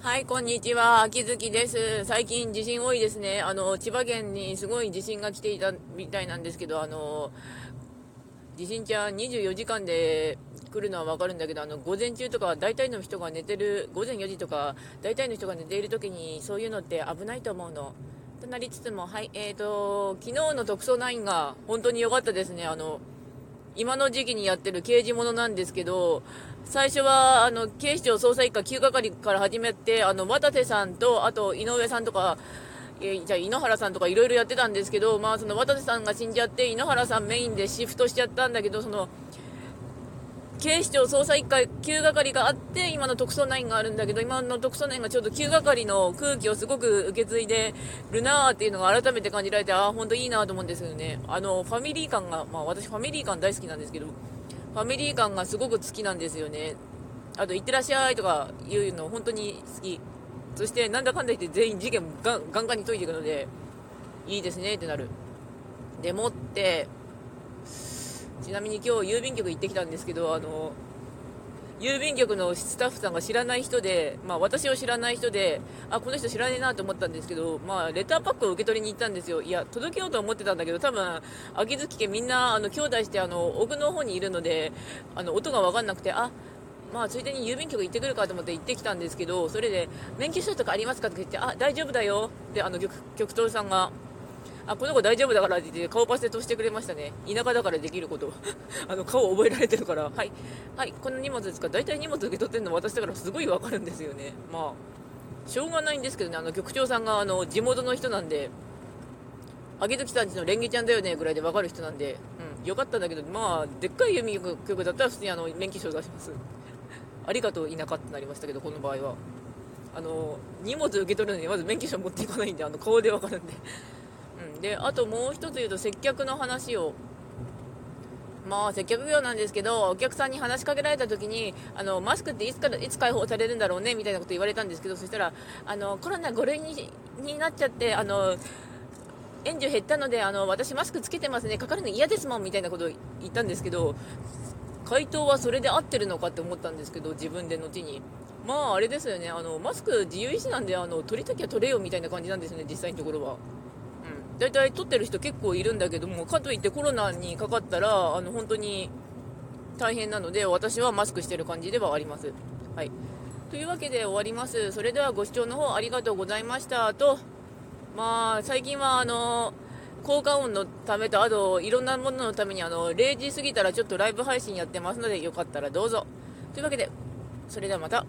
はい、こんにちは。秋月です。最近地震多いですね。あの、千葉県にすごい地震が来ていたみたいなんですけど、あの、地震ちゃん24時間で来るのはわかるんだけど、あの、午前中とか大体の人が寝てる、午前4時とか大体の人が寝ている時にそういうのって危ないと思うの。となりつつも、はい、えーと、昨日の特捜9が本当に良かったですね。あの、今の時期にやってる刑事ものなんですけど、最初はあの警視庁捜査一課9係から始めて、あの渡瀬さんと、あと井上さんとか、えーじゃ井ノ原さんとかいろいろやってたんですけど、まあ、その渡瀬さんが死んじゃって、井ノ原さんメインでシフトしちゃったんだけど、その警視庁捜査一課9係があって、今の特捜9があるんだけど、今の特捜9がちょっと9係の空気をすごく受け継いでるなーっていうのが改めて感じられて、ああ、本当いいなと思うんですけどね。あの、ファミリー感が、まあ私ファミリー感大好きなんですけど、ファミリー感がすごく好きなんですよね。あと、いってらっしゃいとかいうの本当に好き。そして、なんだかんだ言って全員事件ガンガンガンに解いていくので、いいですねってなる。でもって、ちなみに今日郵便局行ってきたんですけど、あの、郵便局のスタッフさんが知らない人で、まあ私を知らない人で、あ、この人知らねえなと思ったんですけど、まあレターパックを受け取りに行ったんですよ。いや、届けようと思ってたんだけど、多分、秋月家みんな、あの、兄弟して、あの、奥の方にいるので、あの、音がわかんなくて、あ、まあついでに郵便局行ってくるかと思って行ってきたんですけど、それで、免許証とかありますかとか言って、あ、大丈夫だよ。で、あの、局、局長さんが、あ、この子大丈夫だからって言って顔パスで通してくれましたね。田舎だからできること。あの、顔覚えられてるから。はい。はい、この荷物ですか？大体荷物受け取ってるの私だからすごいわかるんですよね。まあ、しょうがないんですけどね、あの、局長さんが、あの、地元の人なんで、秋月さんちのレンゲちゃんだよねぐらいでわかる人なんで、うん、よかったんだけど、まあ、でっかい郵便局だったら普通にあの、免許証出します。ありがとう、田舎ってなりましたけど、この場合は。あの、荷物受け取るのにまず免許証持っていかないんで、あの、顔でわかるんで。うん、であともう一つ言うと接客の話を。まあ接客業なんですけどお客さんに話しかけられた時にあのマスクっていつからいつ解放されるんだろうねみたいなこと言われたんですけどそしたらあのコロナ5類にになっちゃってあの援助減ったのであの私マスクつけてますねかかるの嫌ですもんみたいなことを言ったんですけど回答はそれで合ってるのかって思ったんですけど自分で後に。まああれですよねあのマスク自由意志なんであの取りたきゃ取れよみたいな感じなんですね実際のところは。大体取ってる人結構いるんだけどもかといってコロナにかかったらあの本当に大変なので私はマスクしてる感じではあります。はい、というわけで終わります。それではご視聴の方ありがとうございましたと、まあ、最近はあの効果音のためとあといろんなもののためにあの0時過ぎたらちょっとライブ配信やってますのでよかったらどうぞ。というわけでそれではまた。